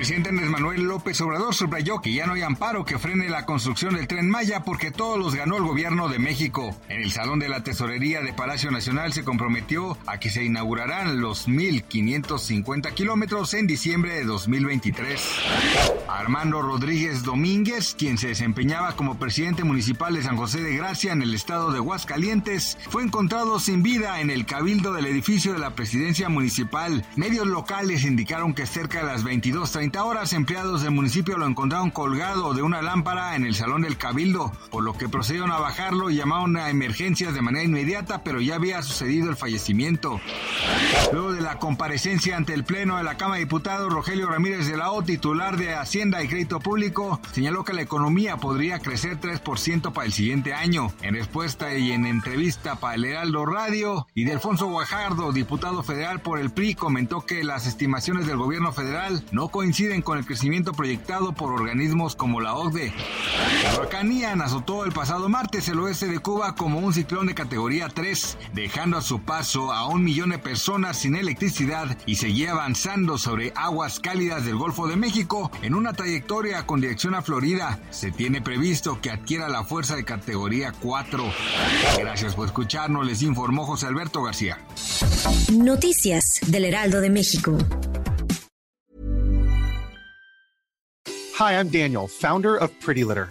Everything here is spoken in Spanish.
Presidente Andrés Manuel López Obrador subrayó que ya no hay amparo que frene la construcción del tren Maya porque todos los ganó el gobierno de México. En el Salón de la Tesorería de Palacio Nacional se comprometió a que se inaugurarán los 1.550 kilómetros en diciembre de 2023. Armando Rodríguez Domínguez, quien se desempeñaba como presidente municipal de San José de Gracia en el estado de Aguascalientes, fue encontrado sin vida en el cabildo del edificio de la presidencia municipal. Medios locales indicaron que cerca de las 22.30 horas empleados del municipio lo encontraron colgado de una lámpara en el salón del cabildo, por lo que procedieron a bajarlo y llamaron a emergencias de manera inmediata, pero ya había sucedido el fallecimiento. Luego de la comparecencia ante el Pleno de la Cámara de Diputados, Rogelio Ramírez de la O, titular de Hacienda y Crédito Público, señaló que la economía podría crecer 3% para el siguiente año. En respuesta y en entrevista para el Heraldo Radio, y de Alfonso Guajardo, diputado federal por el PRI, comentó que las estimaciones del gobierno federal no coinciden con el crecimiento proyectado por organismos como la OCDE. La azotó el pasado martes el oeste de Cuba como un ciclón de categoría 3, dejando a su paso a un millón de personas sin electricidad y seguía avanzando sobre aguas cálidas del Golfo de México en una trayectoria con dirección a Florida. Se tiene previsto que adquiera la fuerza de categoría 4. Gracias por escucharnos, les informó José Alberto García. Noticias del Heraldo de México. Hi, I'm Daniel, founder of Pretty Litter.